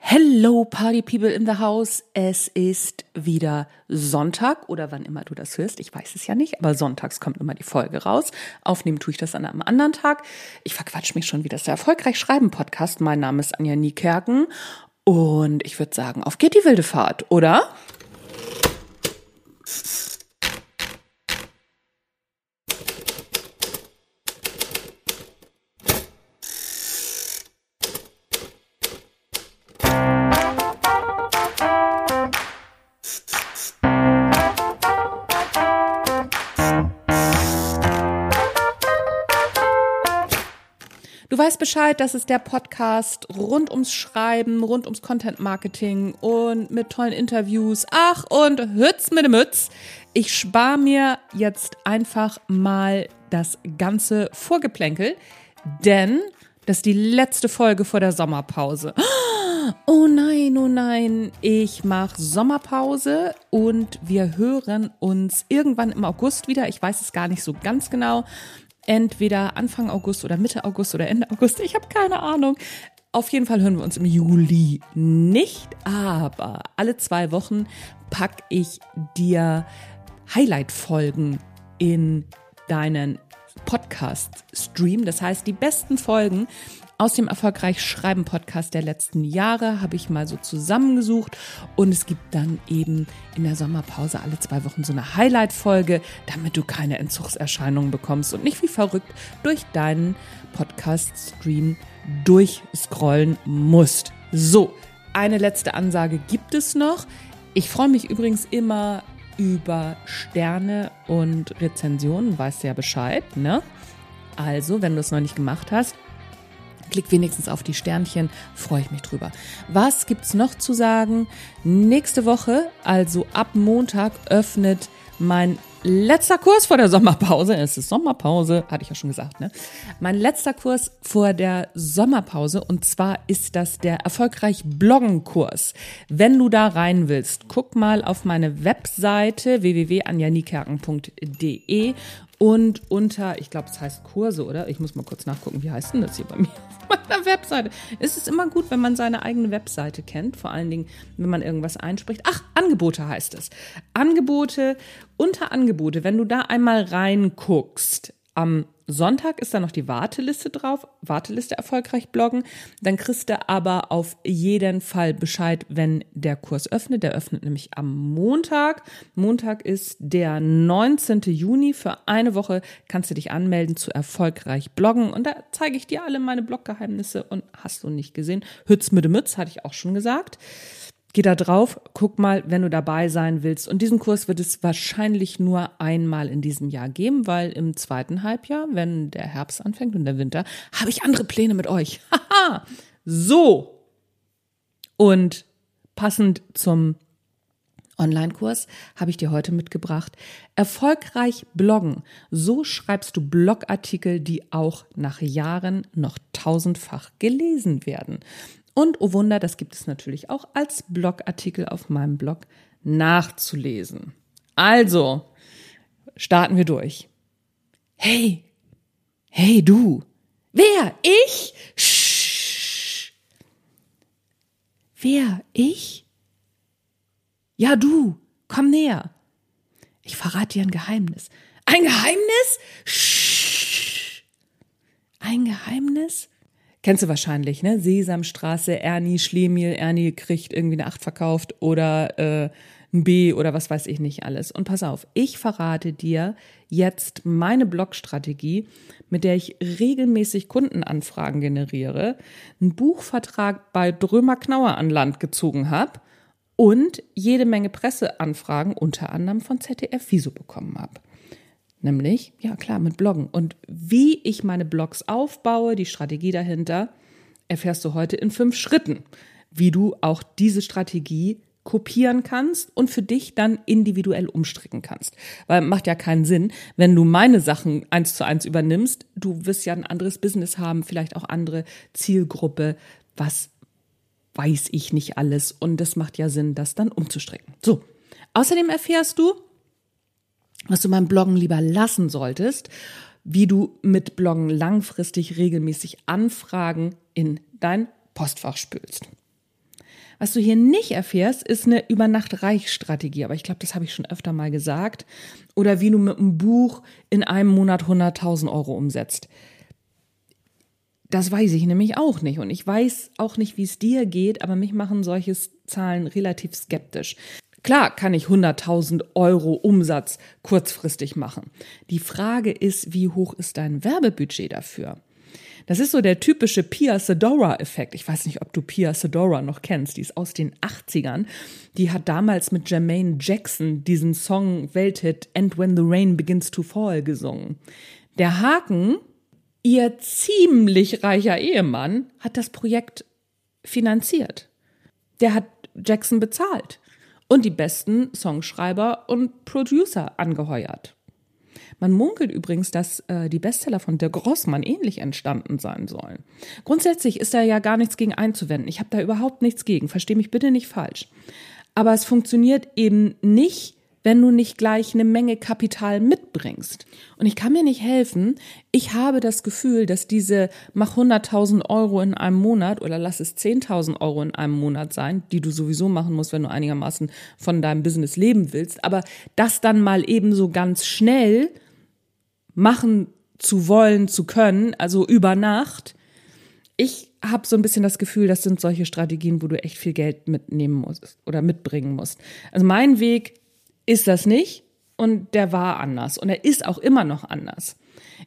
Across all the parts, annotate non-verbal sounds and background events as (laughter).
Hello Party People in the House. Es ist wieder Sonntag oder wann immer du das hörst. Ich weiß es ja nicht, aber sonntags kommt immer die Folge raus. Aufnehmen tue ich das an einem anderen Tag. Ich verquatsch mich schon wieder. Das ist der Erfolgreich Schreiben Podcast. Mein Name ist Anja Niekerken und ich würde sagen, auf geht die wilde Fahrt, oder? Bescheid, das ist der Podcast rund ums Schreiben, rund ums Content Marketing und mit tollen Interviews. Ach, und Hütz mit dem Mütz. Ich spare mir jetzt einfach mal das ganze Vorgeplänkel, denn das ist die letzte Folge vor der Sommerpause. Oh nein, oh nein, ich mache Sommerpause und wir hören uns irgendwann im August wieder. Ich weiß es gar nicht so ganz genau entweder Anfang August oder Mitte August oder Ende August. Ich habe keine Ahnung. Auf jeden Fall hören wir uns im Juli nicht, aber alle zwei Wochen packe ich dir Highlight-Folgen in deinen Podcast-Stream. Das heißt, die besten Folgen aus dem Erfolgreich Schreiben Podcast der letzten Jahre habe ich mal so zusammengesucht und es gibt dann eben in der Sommerpause alle zwei Wochen so eine Highlight-Folge, damit du keine Entzugserscheinungen bekommst und nicht wie verrückt durch deinen Podcast-Stream durchscrollen musst. So, eine letzte Ansage gibt es noch. Ich freue mich übrigens immer über Sterne und Rezensionen, weißt du ja Bescheid, ne? Also, wenn du es noch nicht gemacht hast, Klick wenigstens auf die Sternchen, freue ich mich drüber. Was gibt's noch zu sagen? Nächste Woche, also ab Montag, öffnet mein letzter Kurs vor der Sommerpause. Es ist Sommerpause, hatte ich ja schon gesagt, ne? Mein letzter Kurs vor der Sommerpause und zwar ist das der erfolgreich Bloggen Kurs. Wenn du da rein willst, guck mal auf meine Webseite www.anjanikerken.de und unter, ich glaube, es heißt Kurse, oder? Ich muss mal kurz nachgucken, wie heißt denn das hier bei mir (laughs) auf meiner Webseite? Es ist immer gut, wenn man seine eigene Webseite kennt, vor allen Dingen, wenn man irgendwas einspricht. Ach, Angebote heißt es. Angebote, unter Angebote, wenn du da einmal reinguckst, am Sonntag ist da noch die Warteliste drauf, Warteliste erfolgreich bloggen. Dann kriegst du aber auf jeden Fall Bescheid, wenn der Kurs öffnet. Der öffnet nämlich am Montag. Montag ist der 19. Juni. Für eine Woche kannst du dich anmelden zu erfolgreich bloggen. Und da zeige ich dir alle meine Bloggeheimnisse und hast du nicht gesehen. Hütz mit dem Mütz, hatte ich auch schon gesagt. Geh da drauf, guck mal, wenn du dabei sein willst. Und diesen Kurs wird es wahrscheinlich nur einmal in diesem Jahr geben, weil im zweiten Halbjahr, wenn der Herbst anfängt und der Winter, habe ich andere Pläne mit euch. (laughs) Haha! so. Und passend zum Online-Kurs habe ich dir heute mitgebracht. Erfolgreich bloggen. So schreibst du Blogartikel, die auch nach Jahren noch tausendfach gelesen werden. Und oh Wunder, das gibt es natürlich auch als Blogartikel auf meinem Blog nachzulesen. Also, starten wir durch. Hey, hey du. Wer? Ich? Sch. Wer? Ich? Ja, du. Komm näher. Ich verrate dir ein Geheimnis. Ein Geheimnis? Sch. Ein Geheimnis? Kennst du wahrscheinlich, ne? Sesamstraße, Ernie, Schlemiel, Ernie kriegt irgendwie eine Acht verkauft oder äh, ein B oder was weiß ich nicht alles. Und pass auf, ich verrate dir jetzt meine Blogstrategie, mit der ich regelmäßig Kundenanfragen generiere, einen Buchvertrag bei Drömer Knauer an Land gezogen habe und jede Menge Presseanfragen unter anderem von ZDF Wieso bekommen habe. Nämlich, ja klar, mit Bloggen. Und wie ich meine Blogs aufbaue, die Strategie dahinter, erfährst du heute in fünf Schritten, wie du auch diese Strategie kopieren kannst und für dich dann individuell umstricken kannst. Weil macht ja keinen Sinn, wenn du meine Sachen eins zu eins übernimmst. Du wirst ja ein anderes Business haben, vielleicht auch andere Zielgruppe. Was weiß ich nicht alles. Und es macht ja Sinn, das dann umzustricken. So. Außerdem erfährst du, was du beim Bloggen lieber lassen solltest, wie du mit Bloggen langfristig regelmäßig Anfragen in dein Postfach spülst. Was du hier nicht erfährst, ist eine Übernacht-Reich-Strategie. Aber ich glaube, das habe ich schon öfter mal gesagt. Oder wie du mit einem Buch in einem Monat 100.000 Euro umsetzt. Das weiß ich nämlich auch nicht. Und ich weiß auch nicht, wie es dir geht, aber mich machen solche Zahlen relativ skeptisch. Klar kann ich 100.000 Euro Umsatz kurzfristig machen. Die Frage ist, wie hoch ist dein Werbebudget dafür? Das ist so der typische Pia Sedora-Effekt. Ich weiß nicht, ob du Pia Sedora noch kennst. Die ist aus den 80ern. Die hat damals mit Jermaine Jackson diesen Song Welthit And When the Rain Begins to Fall gesungen. Der Haken, ihr ziemlich reicher Ehemann, hat das Projekt finanziert. Der hat Jackson bezahlt und die besten Songschreiber und Producer angeheuert. Man munkelt übrigens, dass äh, die Bestseller von der Grossmann ähnlich entstanden sein sollen. Grundsätzlich ist da ja gar nichts gegen einzuwenden. Ich habe da überhaupt nichts gegen. Versteh mich bitte nicht falsch. Aber es funktioniert eben nicht, wenn du nicht gleich eine Menge Kapital mitbringst. Und ich kann mir nicht helfen. Ich habe das Gefühl, dass diese mach 100.000 Euro in einem Monat oder lass es 10.000 Euro in einem Monat sein, die du sowieso machen musst, wenn du einigermaßen von deinem Business leben willst. Aber das dann mal eben so ganz schnell machen zu wollen, zu können, also über Nacht. Ich habe so ein bisschen das Gefühl, das sind solche Strategien, wo du echt viel Geld mitnehmen musst oder mitbringen musst. Also mein Weg ist das nicht und der war anders und er ist auch immer noch anders.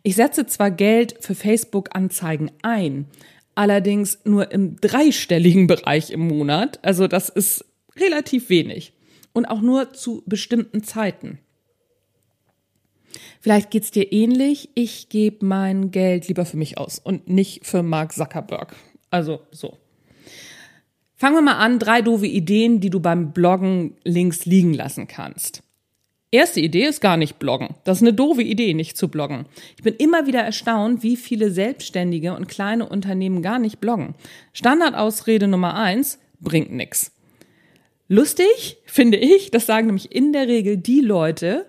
Ich setze zwar Geld für Facebook-Anzeigen ein, allerdings nur im dreistelligen (laughs) Bereich im Monat. Also das ist relativ wenig und auch nur zu bestimmten Zeiten. Vielleicht geht's dir ähnlich. Ich gebe mein Geld lieber für mich aus und nicht für Mark Zuckerberg. Also so. Fangen wir mal an. Drei doofe Ideen, die du beim Bloggen links liegen lassen kannst. Erste Idee ist gar nicht bloggen. Das ist eine doofe Idee, nicht zu bloggen. Ich bin immer wieder erstaunt, wie viele Selbstständige und kleine Unternehmen gar nicht bloggen. Standardausrede Nummer eins, bringt nix. Lustig, finde ich, das sagen nämlich in der Regel die Leute,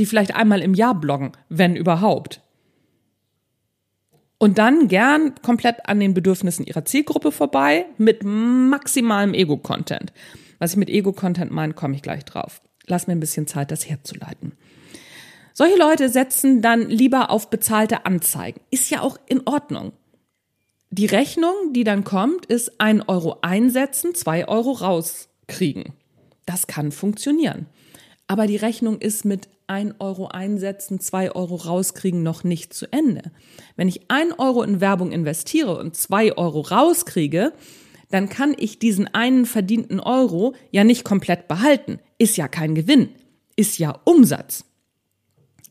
die vielleicht einmal im Jahr bloggen, wenn überhaupt. Und dann gern komplett an den Bedürfnissen ihrer Zielgruppe vorbei mit maximalem Ego-Content. Was ich mit Ego-Content meine, komme ich gleich drauf. Lass mir ein bisschen Zeit, das herzuleiten. Solche Leute setzen dann lieber auf bezahlte Anzeigen. Ist ja auch in Ordnung. Die Rechnung, die dann kommt, ist ein Euro einsetzen, zwei Euro rauskriegen. Das kann funktionieren. Aber die Rechnung ist mit 1 Euro einsetzen, 2 Euro rauskriegen noch nicht zu Ende. Wenn ich 1 Euro in Werbung investiere und 2 Euro rauskriege, dann kann ich diesen einen verdienten Euro ja nicht komplett behalten. Ist ja kein Gewinn, ist ja Umsatz.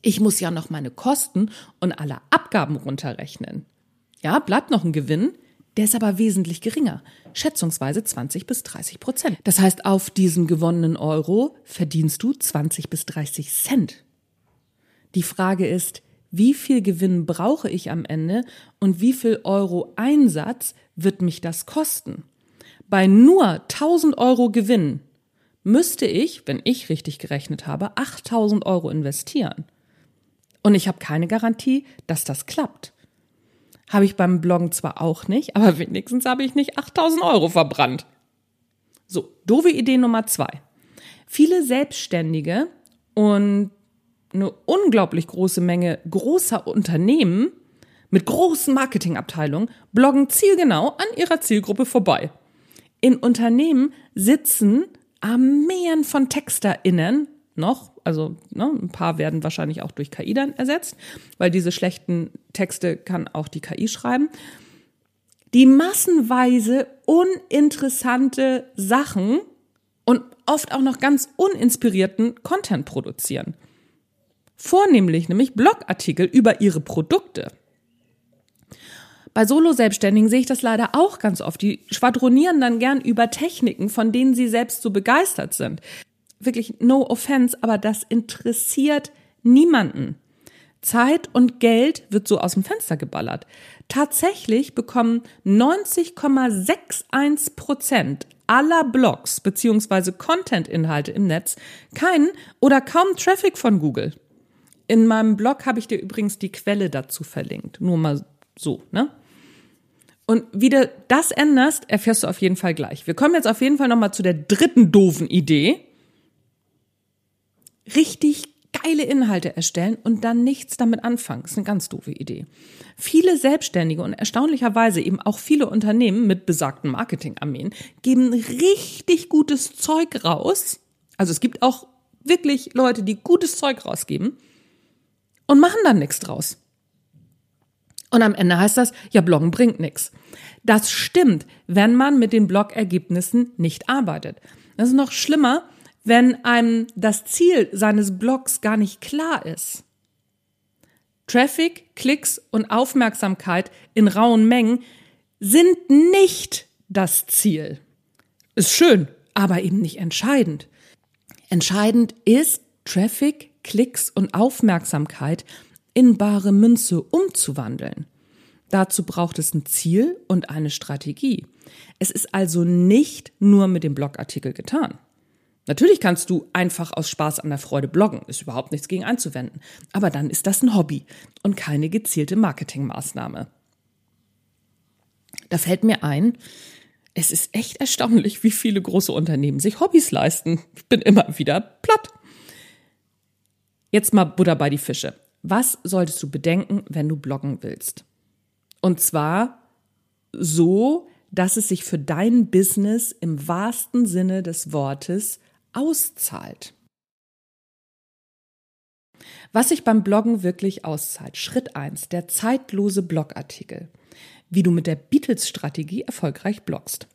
Ich muss ja noch meine Kosten und alle Abgaben runterrechnen. Ja, bleibt noch ein Gewinn, der ist aber wesentlich geringer, schätzungsweise 20 bis 30 Prozent. Das heißt, auf diesen gewonnenen Euro verdienst du 20 bis 30 Cent. Die Frage ist, wie viel Gewinn brauche ich am Ende und wie viel Euro Einsatz wird mich das kosten? Bei nur 1000 Euro Gewinn müsste ich, wenn ich richtig gerechnet habe, 8000 Euro investieren. Und ich habe keine Garantie, dass das klappt. Habe ich beim Bloggen zwar auch nicht, aber wenigstens habe ich nicht 8000 Euro verbrannt. So, doofe Idee Nummer zwei. Viele Selbstständige und eine unglaublich große Menge großer Unternehmen mit großen Marketingabteilungen bloggen zielgenau an ihrer Zielgruppe vorbei. In Unternehmen sitzen Armeen von TexterInnen noch. Also ne, ein paar werden wahrscheinlich auch durch KI dann ersetzt, weil diese schlechten Texte kann auch die KI schreiben. Die massenweise uninteressante Sachen und oft auch noch ganz uninspirierten Content produzieren. Vornehmlich nämlich Blogartikel über ihre Produkte. Bei Solo-Selbstständigen sehe ich das leider auch ganz oft. Die schwadronieren dann gern über Techniken, von denen sie selbst so begeistert sind wirklich no offense, aber das interessiert niemanden. Zeit und Geld wird so aus dem Fenster geballert. Tatsächlich bekommen 90,61 Prozent aller Blogs beziehungsweise Content-Inhalte im Netz keinen oder kaum Traffic von Google. In meinem Blog habe ich dir übrigens die Quelle dazu verlinkt. Nur mal so, ne? Und wie du das änderst, erfährst du auf jeden Fall gleich. Wir kommen jetzt auf jeden Fall nochmal zu der dritten doofen Idee. Richtig geile Inhalte erstellen und dann nichts damit anfangen. Das ist eine ganz doofe Idee. Viele Selbstständige und erstaunlicherweise eben auch viele Unternehmen mit besagten Marketingarmeen geben richtig gutes Zeug raus. Also es gibt auch wirklich Leute, die gutes Zeug rausgeben und machen dann nichts draus. Und am Ende heißt das, ja, Bloggen bringt nichts. Das stimmt, wenn man mit den Bloggergebnissen nicht arbeitet. Das ist noch schlimmer, wenn einem das Ziel seines Blogs gar nicht klar ist. Traffic, Klicks und Aufmerksamkeit in rauen Mengen sind nicht das Ziel. Ist schön, aber eben nicht entscheidend. Entscheidend ist, Traffic, Klicks und Aufmerksamkeit in bare Münze umzuwandeln. Dazu braucht es ein Ziel und eine Strategie. Es ist also nicht nur mit dem Blogartikel getan. Natürlich kannst du einfach aus Spaß an der Freude bloggen, ist überhaupt nichts gegen einzuwenden. Aber dann ist das ein Hobby und keine gezielte Marketingmaßnahme. Da fällt mir ein, es ist echt erstaunlich, wie viele große Unternehmen sich Hobbys leisten. Ich bin immer wieder platt. Jetzt mal Butter bei die Fische. Was solltest du bedenken, wenn du bloggen willst? Und zwar so, dass es sich für dein Business im wahrsten Sinne des Wortes auszahlt. Was sich beim Bloggen wirklich auszahlt. Schritt eins: der zeitlose Blogartikel. Wie du mit der Beatles-Strategie erfolgreich bloggst.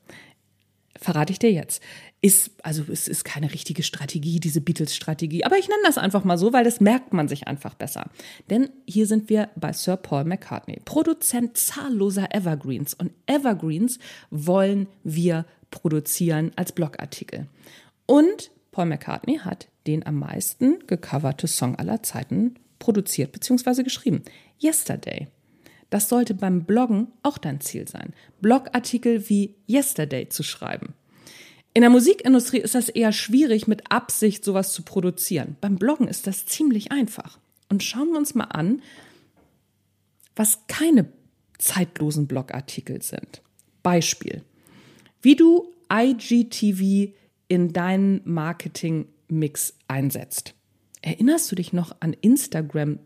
Verrate ich dir jetzt. Ist, also es ist keine richtige Strategie, diese Beatles-Strategie, aber ich nenne das einfach mal so, weil das merkt man sich einfach besser. Denn hier sind wir bei Sir Paul McCartney, Produzent zahlloser Evergreens. Und Evergreens wollen wir produzieren als Blogartikel. Und Paul McCartney hat den am meisten gecoverte Song aller Zeiten produziert bzw. geschrieben. Yesterday. Das sollte beim Bloggen auch dein Ziel sein. Blogartikel wie Yesterday zu schreiben. In der Musikindustrie ist das eher schwierig, mit Absicht sowas zu produzieren. Beim Bloggen ist das ziemlich einfach. Und schauen wir uns mal an, was keine zeitlosen Blogartikel sind. Beispiel. Wie du IGTV in deinen Marketing-Mix einsetzt. Erinnerst du dich noch an Instagram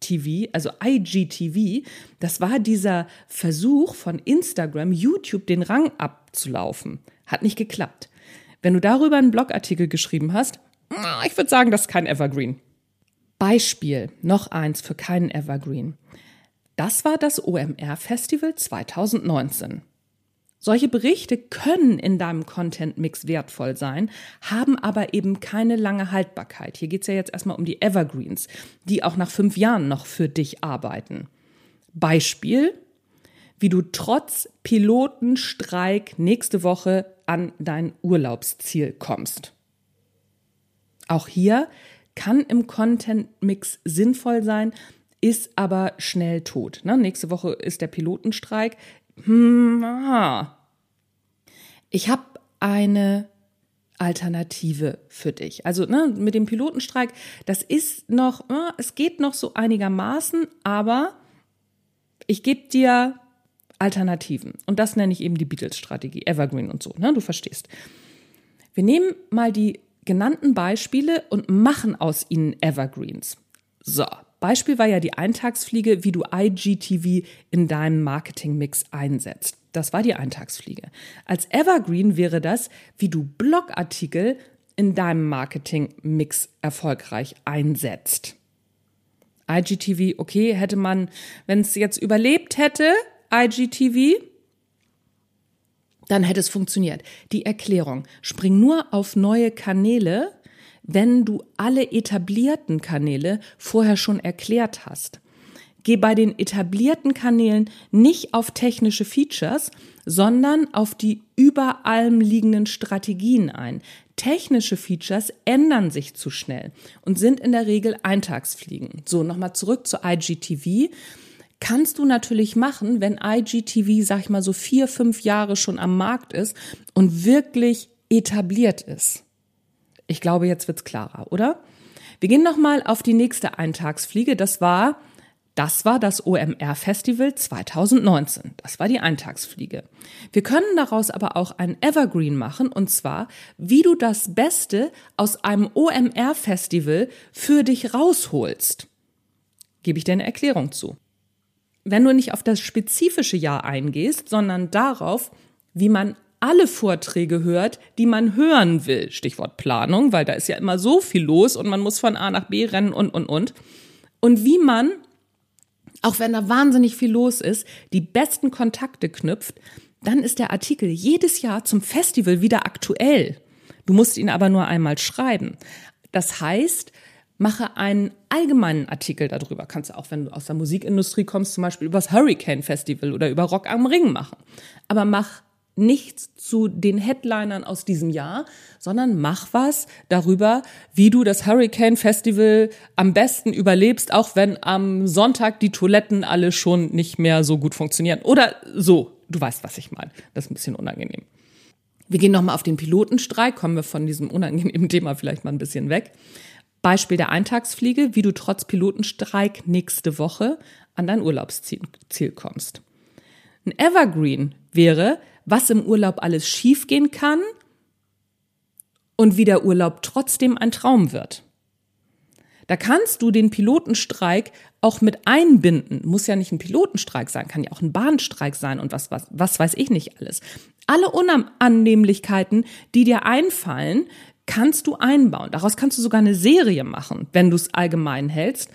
TV, also IGTV? Das war dieser Versuch von Instagram, YouTube den Rang abzulaufen. Hat nicht geklappt. Wenn du darüber einen Blogartikel geschrieben hast, ich würde sagen, das ist kein Evergreen. Beispiel, noch eins für keinen Evergreen. Das war das OMR Festival 2019. Solche Berichte können in deinem Content-Mix wertvoll sein, haben aber eben keine lange Haltbarkeit. Hier geht es ja jetzt erstmal um die Evergreens, die auch nach fünf Jahren noch für dich arbeiten. Beispiel, wie du trotz Pilotenstreik nächste Woche an dein Urlaubsziel kommst. Auch hier kann im Content-Mix sinnvoll sein, ist aber schnell tot. Ne? Nächste Woche ist der Pilotenstreik hm, ich habe eine Alternative für dich. Also ne, mit dem Pilotenstreik, das ist noch, äh, es geht noch so einigermaßen, aber ich gebe dir Alternativen. Und das nenne ich eben die Beatles-Strategie, Evergreen und so, ne? Du verstehst. Wir nehmen mal die genannten Beispiele und machen aus ihnen Evergreens. So, Beispiel war ja die Eintagsfliege, wie du IGTV in deinem Marketingmix einsetzt. Das war die Eintagsfliege. Als Evergreen wäre das, wie du Blogartikel in deinem Marketingmix erfolgreich einsetzt. IGTV, okay, hätte man, wenn es jetzt überlebt hätte, IGTV, dann hätte es funktioniert. Die Erklärung, spring nur auf neue Kanäle, wenn du alle etablierten Kanäle vorher schon erklärt hast. Geh bei den etablierten Kanälen nicht auf technische Features, sondern auf die über allem liegenden Strategien ein. Technische Features ändern sich zu schnell und sind in der Regel Eintagsfliegen. So, nochmal zurück zu IGTV. Kannst du natürlich machen, wenn IGTV, sag ich mal, so vier, fünf Jahre schon am Markt ist und wirklich etabliert ist. Ich glaube, jetzt wird's klarer, oder? Wir gehen nochmal auf die nächste Eintagsfliege. Das war Das war das OMR Festival 2019. Das war die Eintagsfliege. Wir können daraus aber auch ein Evergreen machen und zwar, wie du das Beste aus einem OMR Festival für dich rausholst. Gebe ich dir eine Erklärung zu. Wenn du nicht auf das spezifische Jahr eingehst, sondern darauf, wie man alle Vorträge hört, die man hören will. Stichwort Planung, weil da ist ja immer so viel los und man muss von A nach B rennen und, und, und. Und wie man auch wenn da wahnsinnig viel los ist, die besten Kontakte knüpft, dann ist der Artikel jedes Jahr zum Festival wieder aktuell. Du musst ihn aber nur einmal schreiben. Das heißt, mache einen allgemeinen Artikel darüber. Kannst du auch, wenn du aus der Musikindustrie kommst, zum Beispiel über das Hurricane Festival oder über Rock am Ring machen. Aber mach nichts zu den Headlinern aus diesem Jahr, sondern mach was darüber, wie du das Hurricane Festival am besten überlebst, auch wenn am Sonntag die Toiletten alle schon nicht mehr so gut funktionieren. Oder so, du weißt, was ich meine. Das ist ein bisschen unangenehm. Wir gehen nochmal auf den Pilotenstreik, kommen wir von diesem unangenehmen Thema vielleicht mal ein bisschen weg. Beispiel der Eintagsfliege, wie du trotz Pilotenstreik nächste Woche an dein Urlaubsziel kommst. Ein Evergreen wäre, was im Urlaub alles schiefgehen kann und wie der Urlaub trotzdem ein Traum wird. Da kannst du den Pilotenstreik auch mit einbinden. Muss ja nicht ein Pilotenstreik sein, kann ja auch ein Bahnstreik sein und was, was, was weiß ich nicht alles. Alle Unannehmlichkeiten, die dir einfallen, kannst du einbauen. Daraus kannst du sogar eine Serie machen, wenn du es allgemein hältst.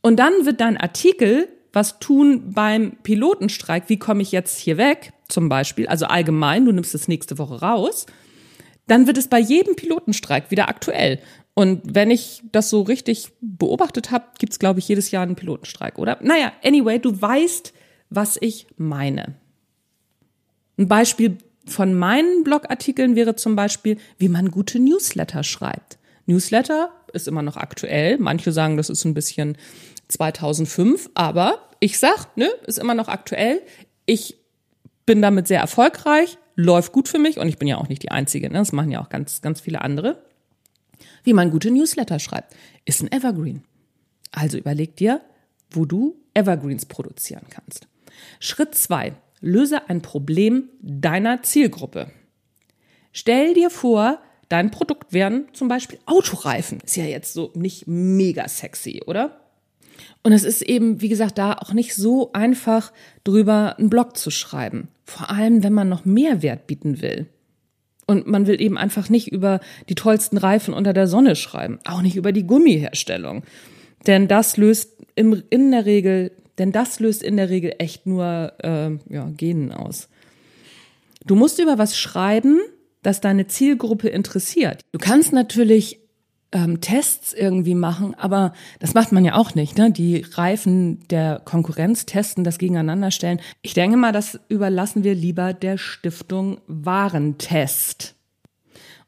Und dann wird dein Artikel was tun beim Pilotenstreik, wie komme ich jetzt hier weg, zum Beispiel, also allgemein, du nimmst es nächste Woche raus, dann wird es bei jedem Pilotenstreik wieder aktuell. Und wenn ich das so richtig beobachtet habe, gibt es, glaube ich, jedes Jahr einen Pilotenstreik, oder? Naja, anyway, du weißt, was ich meine. Ein Beispiel von meinen Blogartikeln wäre zum Beispiel, wie man gute Newsletter schreibt. Newsletter ist immer noch aktuell. Manche sagen, das ist ein bisschen 2005, aber ich sag, ne, ist immer noch aktuell. Ich bin damit sehr erfolgreich, läuft gut für mich und ich bin ja auch nicht die Einzige, ne? das machen ja auch ganz, ganz viele andere. Wie man gute Newsletter schreibt, ist ein Evergreen. Also überleg dir, wo du Evergreens produzieren kannst. Schritt zwei: Löse ein Problem deiner Zielgruppe. Stell dir vor, dein Produkt wären zum Beispiel Autoreifen. Ist ja jetzt so nicht mega sexy, oder? Und es ist eben, wie gesagt, da auch nicht so einfach drüber einen Blog zu schreiben. Vor allem, wenn man noch Mehrwert bieten will. Und man will eben einfach nicht über die tollsten Reifen unter der Sonne schreiben. Auch nicht über die Gummiherstellung. Denn das löst im, in der Regel, denn das löst in der Regel echt nur äh, ja, Genen aus. Du musst über was schreiben, das deine Zielgruppe interessiert. Du kannst natürlich ähm, Tests irgendwie machen, aber das macht man ja auch nicht. Ne? Die Reifen der Konkurrenz testen, das gegeneinander stellen. Ich denke mal, das überlassen wir lieber der Stiftung Warentest.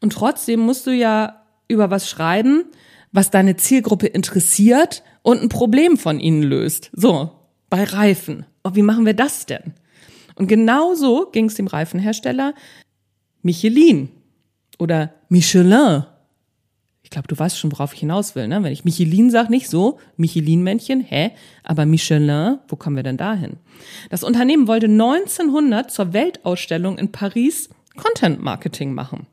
Und trotzdem musst du ja über was schreiben, was deine Zielgruppe interessiert und ein Problem von ihnen löst. So, bei Reifen. Oh, wie machen wir das denn? Und genau so ging es dem Reifenhersteller Michelin oder Michelin ich glaube, du weißt schon, worauf ich hinaus will, ne? Wenn ich Michelin sage, nicht so, Michelin-Männchen, hä? Aber Michelin, wo kommen wir denn dahin? Das Unternehmen wollte 1900 zur Weltausstellung in Paris Content Marketing machen.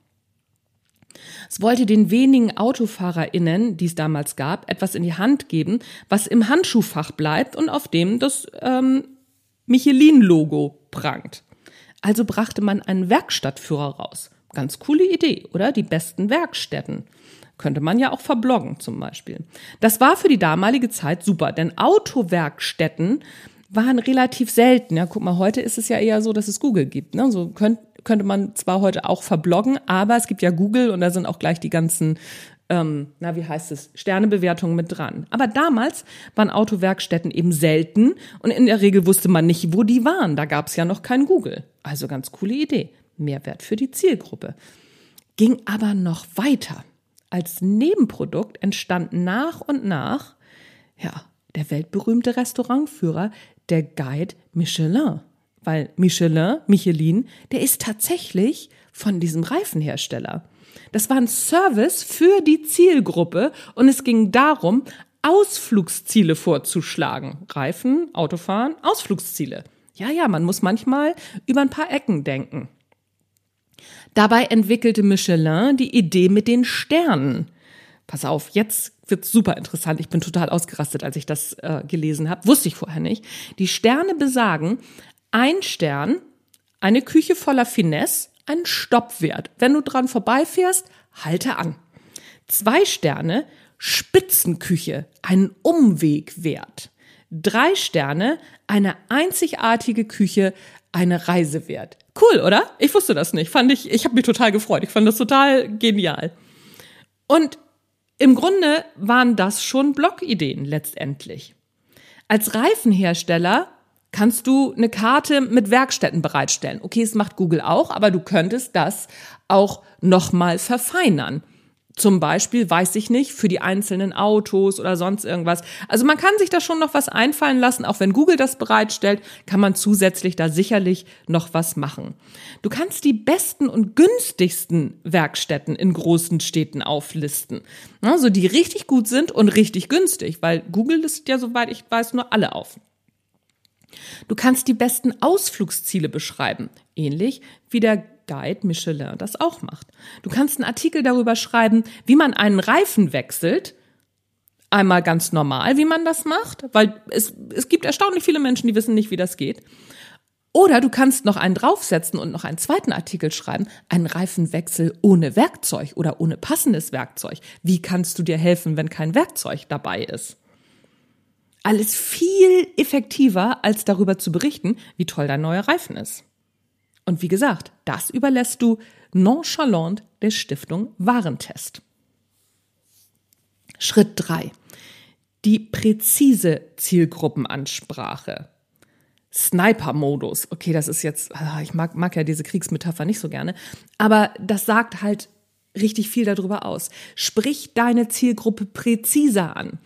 Es wollte den wenigen AutofahrerInnen, die es damals gab, etwas in die Hand geben, was im Handschuhfach bleibt und auf dem das ähm, Michelin-Logo prangt. Also brachte man einen Werkstattführer raus. Ganz coole Idee, oder? Die besten Werkstätten. Könnte man ja auch verbloggen zum Beispiel. Das war für die damalige Zeit super, denn Autowerkstätten waren relativ selten. Ja, guck mal, heute ist es ja eher so, dass es Google gibt. Ne? So könnt, könnte man zwar heute auch verbloggen, aber es gibt ja Google und da sind auch gleich die ganzen, ähm, na wie heißt es, Sternebewertungen mit dran. Aber damals waren Autowerkstätten eben selten und in der Regel wusste man nicht, wo die waren. Da gab es ja noch kein Google. Also ganz coole Idee. Mehrwert für die Zielgruppe. Ging aber noch weiter als Nebenprodukt entstand nach und nach, ja, der weltberühmte Restaurantführer, der Guide Michelin. Weil Michelin, Michelin, der ist tatsächlich von diesem Reifenhersteller. Das war ein Service für die Zielgruppe und es ging darum, Ausflugsziele vorzuschlagen. Reifen, Autofahren, Ausflugsziele. Ja, ja, man muss manchmal über ein paar Ecken denken. Dabei entwickelte Michelin die Idee mit den Sternen. Pass auf, jetzt wird's super interessant. Ich bin total ausgerastet, als ich das äh, gelesen habe. Wusste ich vorher nicht. Die Sterne besagen, ein Stern, eine Küche voller Finesse, ein Stoppwert. Wenn du dran vorbeifährst, halte an. Zwei Sterne, Spitzenküche, ein Umwegwert. Drei Sterne, eine einzigartige Küche, eine Reise wert. Cool, oder? Ich wusste das nicht. Fand ich, ich habe mich total gefreut. Ich fand das total genial. Und im Grunde waren das schon Blogideen letztendlich. Als Reifenhersteller kannst du eine Karte mit Werkstätten bereitstellen. Okay, es macht Google auch, aber du könntest das auch nochmal verfeinern. Zum Beispiel, weiß ich nicht, für die einzelnen Autos oder sonst irgendwas. Also man kann sich da schon noch was einfallen lassen. Auch wenn Google das bereitstellt, kann man zusätzlich da sicherlich noch was machen. Du kannst die besten und günstigsten Werkstätten in großen Städten auflisten. Also die richtig gut sind und richtig günstig, weil Google listet ja, soweit ich weiß, nur alle auf. Du kannst die besten Ausflugsziele beschreiben, ähnlich wie der Guide Michelin das auch macht. Du kannst einen Artikel darüber schreiben, wie man einen Reifen wechselt. Einmal ganz normal, wie man das macht, weil es, es gibt erstaunlich viele Menschen, die wissen nicht, wie das geht. Oder du kannst noch einen draufsetzen und noch einen zweiten Artikel schreiben, einen Reifenwechsel ohne Werkzeug oder ohne passendes Werkzeug. Wie kannst du dir helfen, wenn kein Werkzeug dabei ist? Alles viel effektiver, als darüber zu berichten, wie toll dein neuer Reifen ist. Und wie gesagt, das überlässt du nonchalant der Stiftung Warentest. Schritt drei: Die präzise Zielgruppenansprache. Sniper-Modus. Okay, das ist jetzt, ah, ich mag, mag ja diese Kriegsmetapher nicht so gerne, aber das sagt halt richtig viel darüber aus. Sprich deine Zielgruppe präziser an.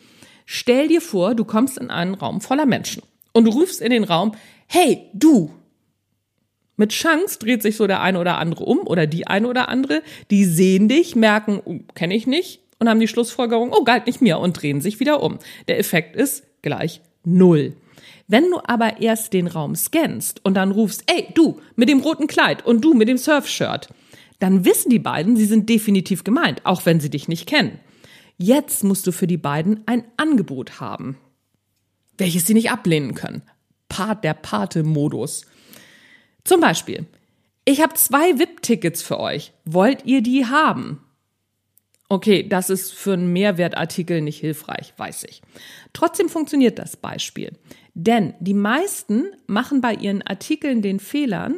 Stell dir vor, du kommst in einen Raum voller Menschen und du rufst in den Raum, hey, du, mit Chance dreht sich so der eine oder andere um oder die eine oder andere, die sehen dich, merken, oh, kenne ich nicht und haben die Schlussfolgerung, oh, galt nicht mir und drehen sich wieder um. Der Effekt ist gleich null. Wenn du aber erst den Raum scannst und dann rufst, ey, du mit dem roten Kleid und du mit dem Surfshirt, dann wissen die beiden, sie sind definitiv gemeint, auch wenn sie dich nicht kennen. Jetzt musst du für die beiden ein Angebot haben, welches sie nicht ablehnen können. Part der Pate-Modus. Zum Beispiel, ich habe zwei VIP-Tickets für euch. Wollt ihr die haben? Okay, das ist für einen Mehrwertartikel nicht hilfreich, weiß ich. Trotzdem funktioniert das Beispiel. Denn die meisten machen bei ihren Artikeln den Fehlern,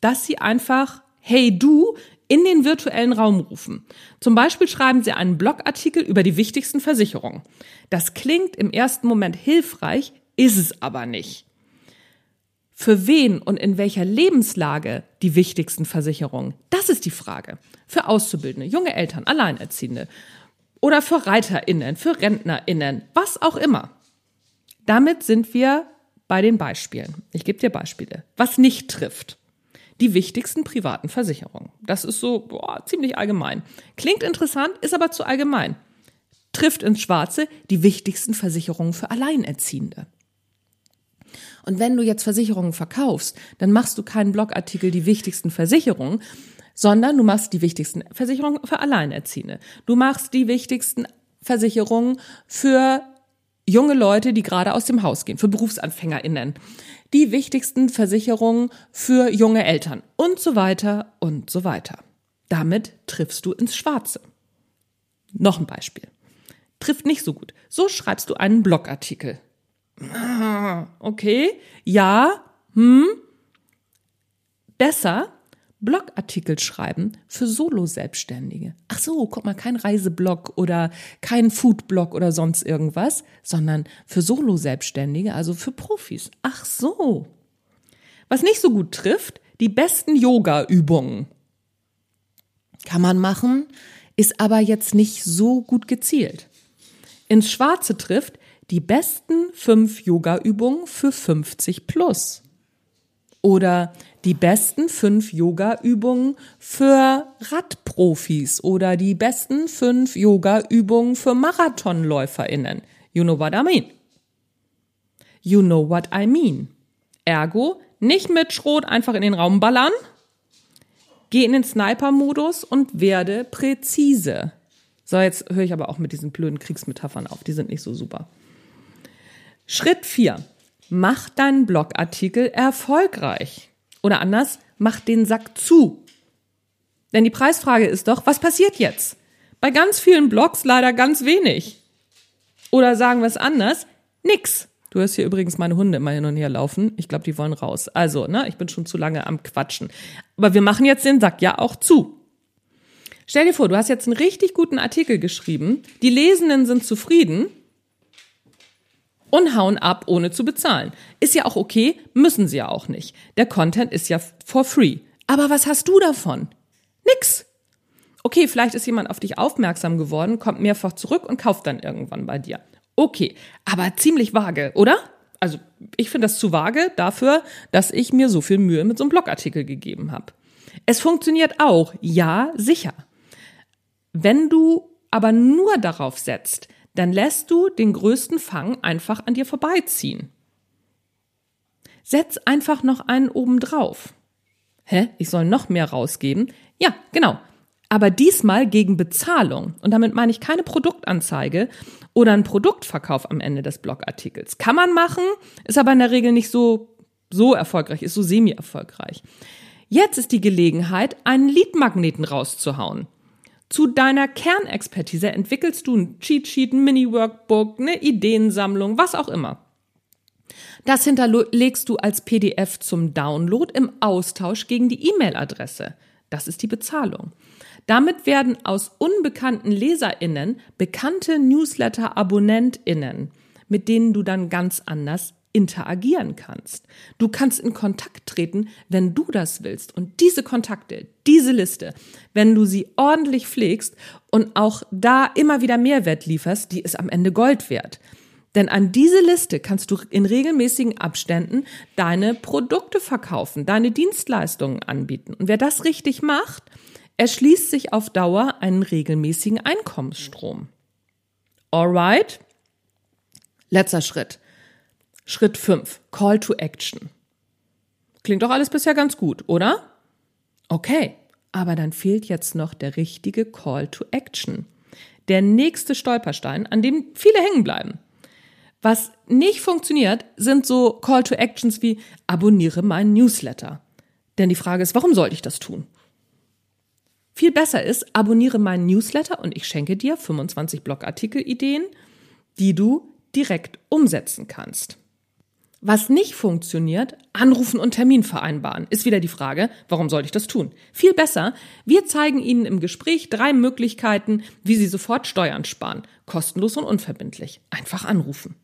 dass sie einfach Hey du in den virtuellen Raum rufen. Zum Beispiel schreiben sie einen Blogartikel über die wichtigsten Versicherungen. Das klingt im ersten Moment hilfreich, ist es aber nicht für wen und in welcher Lebenslage die wichtigsten Versicherungen? Das ist die Frage. Für Auszubildende, junge Eltern, Alleinerziehende oder für ReiterInnen, für RentnerInnen, was auch immer. Damit sind wir bei den Beispielen. Ich gebe dir Beispiele. Was nicht trifft. Die wichtigsten privaten Versicherungen. Das ist so boah, ziemlich allgemein. Klingt interessant, ist aber zu allgemein. Trifft ins Schwarze die wichtigsten Versicherungen für Alleinerziehende. Und wenn du jetzt Versicherungen verkaufst, dann machst du keinen Blogartikel die wichtigsten Versicherungen, sondern du machst die wichtigsten Versicherungen für Alleinerziehende. Du machst die wichtigsten Versicherungen für junge Leute, die gerade aus dem Haus gehen, für BerufsanfängerInnen. Die wichtigsten Versicherungen für junge Eltern und so weiter und so weiter. Damit triffst du ins Schwarze. Noch ein Beispiel. Trifft nicht so gut. So schreibst du einen Blogartikel okay, ja, hm, besser Blogartikel schreiben für Solo-Selbstständige. Ach so, guck mal, kein Reiseblog oder kein Foodblog oder sonst irgendwas, sondern für Solo-Selbstständige, also für Profis. Ach so. Was nicht so gut trifft, die besten Yoga-Übungen. Kann man machen, ist aber jetzt nicht so gut gezielt. Ins Schwarze trifft die besten fünf Yoga-Übungen für 50 plus. Oder die besten fünf Yoga-Übungen für Radprofis oder die besten fünf Yoga-Übungen für MarathonläuferInnen. You know what I mean. You know what I mean. Ergo, nicht mit Schrot einfach in den Raum ballern. Geh in den Sniper-Modus und werde präzise. So, jetzt höre ich aber auch mit diesen blöden Kriegsmetaphern auf. Die sind nicht so super. Schritt 4. Mach deinen Blogartikel erfolgreich. Oder anders, mach den Sack zu. Denn die Preisfrage ist doch, was passiert jetzt? Bei ganz vielen Blogs leider ganz wenig. Oder sagen wir es anders, nix. Du hörst hier übrigens meine Hunde immer hin und her laufen. Ich glaube, die wollen raus. Also, ne, ich bin schon zu lange am Quatschen. Aber wir machen jetzt den Sack ja auch zu. Stell dir vor, du hast jetzt einen richtig guten Artikel geschrieben. Die Lesenden sind zufrieden und hauen ab, ohne zu bezahlen. Ist ja auch okay, müssen sie ja auch nicht. Der Content ist ja for free. Aber was hast du davon? Nix. Okay, vielleicht ist jemand auf dich aufmerksam geworden, kommt mehrfach zurück und kauft dann irgendwann bei dir. Okay, aber ziemlich vage, oder? Also ich finde das zu vage dafür, dass ich mir so viel Mühe mit so einem Blogartikel gegeben habe. Es funktioniert auch, ja, sicher. Wenn du aber nur darauf setzt, dann lässt du den größten Fang einfach an dir vorbeiziehen. Setz einfach noch einen oben drauf. Hä? Ich soll noch mehr rausgeben? Ja, genau. Aber diesmal gegen Bezahlung. Und damit meine ich keine Produktanzeige oder einen Produktverkauf am Ende des Blogartikels. Kann man machen, ist aber in der Regel nicht so, so erfolgreich, ist so semi-erfolgreich. Jetzt ist die Gelegenheit, einen Leadmagneten rauszuhauen. Zu deiner Kernexpertise entwickelst du ein Cheatsheet, ein Mini-Workbook, eine Ideensammlung, was auch immer. Das hinterlegst du als PDF zum Download im Austausch gegen die E-Mail-Adresse. Das ist die Bezahlung. Damit werden aus unbekannten LeserInnen bekannte Newsletter-AbonnentInnen, mit denen du dann ganz anders interagieren kannst. Du kannst in Kontakt treten, wenn du das willst. Und diese Kontakte, diese Liste, wenn du sie ordentlich pflegst und auch da immer wieder Mehrwert lieferst, die ist am Ende Gold wert. Denn an diese Liste kannst du in regelmäßigen Abständen deine Produkte verkaufen, deine Dienstleistungen anbieten. Und wer das richtig macht, erschließt sich auf Dauer einen regelmäßigen Einkommensstrom. Alright? Letzter Schritt. Schritt 5. Call to Action. Klingt doch alles bisher ganz gut, oder? Okay, aber dann fehlt jetzt noch der richtige Call to Action. Der nächste Stolperstein, an dem viele hängen bleiben. Was nicht funktioniert, sind so Call to Actions wie abonniere meinen Newsletter. Denn die Frage ist, warum sollte ich das tun? Viel besser ist, abonniere meinen Newsletter und ich schenke dir 25 Blogartikel-Ideen, die du direkt umsetzen kannst. Was nicht funktioniert, anrufen und Termin vereinbaren, ist wieder die Frage, warum sollte ich das tun? Viel besser, wir zeigen Ihnen im Gespräch drei Möglichkeiten, wie Sie sofort Steuern sparen. Kostenlos und unverbindlich. Einfach anrufen.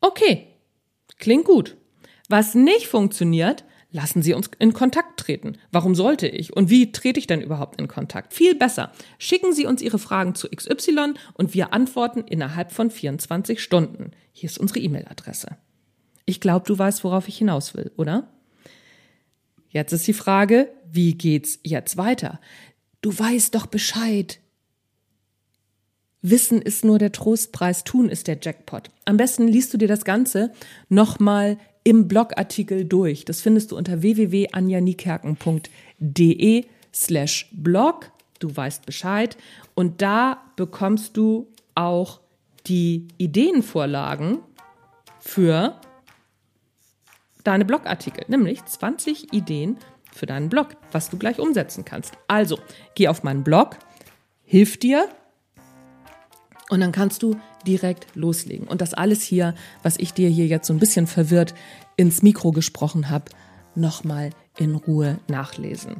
Okay, klingt gut. Was nicht funktioniert, lassen Sie uns in Kontakt treten. Warum sollte ich? Und wie trete ich denn überhaupt in Kontakt? Viel besser. Schicken Sie uns Ihre Fragen zu XY und wir antworten innerhalb von 24 Stunden. Hier ist unsere E-Mail-Adresse. Ich glaube, du weißt, worauf ich hinaus will, oder? Jetzt ist die Frage, wie geht's jetzt weiter? Du weißt doch Bescheid. Wissen ist nur der Trostpreis, tun ist der Jackpot. Am besten liest du dir das Ganze nochmal im Blogartikel durch. Das findest du unter www.anjanikerken.de slash blog. Du weißt Bescheid. Und da bekommst du auch die Ideenvorlagen für deine Blogartikel, nämlich 20 Ideen für deinen Blog, was du gleich umsetzen kannst. Also, geh auf meinen Blog, hilf dir und dann kannst du direkt loslegen. Und das alles hier, was ich dir hier jetzt so ein bisschen verwirrt ins Mikro gesprochen habe, nochmal in Ruhe nachlesen.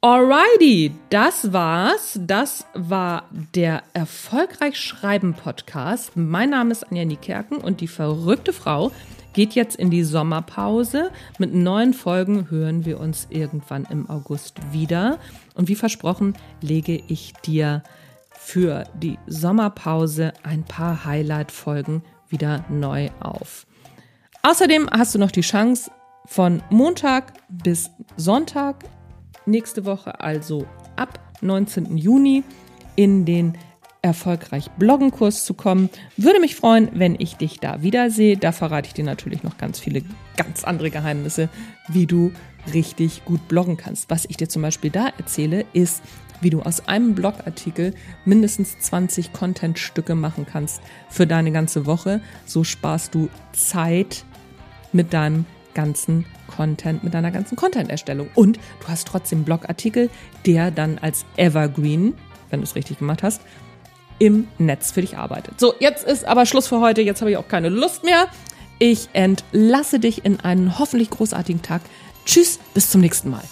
Alrighty, das war's. Das war der Erfolgreich Schreiben Podcast. Mein Name ist Anja Niekerken und die verrückte Frau geht jetzt in die Sommerpause. Mit neuen Folgen hören wir uns irgendwann im August wieder. Und wie versprochen, lege ich dir für die Sommerpause ein paar Highlight-Folgen wieder neu auf. Außerdem hast du noch die Chance, von Montag bis Sonntag nächste Woche, also ab 19. Juni, in den erfolgreich bloggen Kurs zu kommen. Würde mich freuen, wenn ich dich da wiedersehe. Da verrate ich dir natürlich noch ganz viele ganz andere Geheimnisse, wie du richtig gut bloggen kannst. Was ich dir zum Beispiel da erzähle, ist, wie du aus einem Blogartikel mindestens 20 Contentstücke machen kannst für deine ganze Woche. So sparst du Zeit mit deinem ganzen Content, mit deiner ganzen Content-Erstellung. Und du hast trotzdem Blogartikel, der dann als Evergreen, wenn du es richtig gemacht hast, im Netz für dich arbeitet. So, jetzt ist aber Schluss für heute. Jetzt habe ich auch keine Lust mehr. Ich entlasse dich in einen hoffentlich großartigen Tag. Tschüss, bis zum nächsten Mal.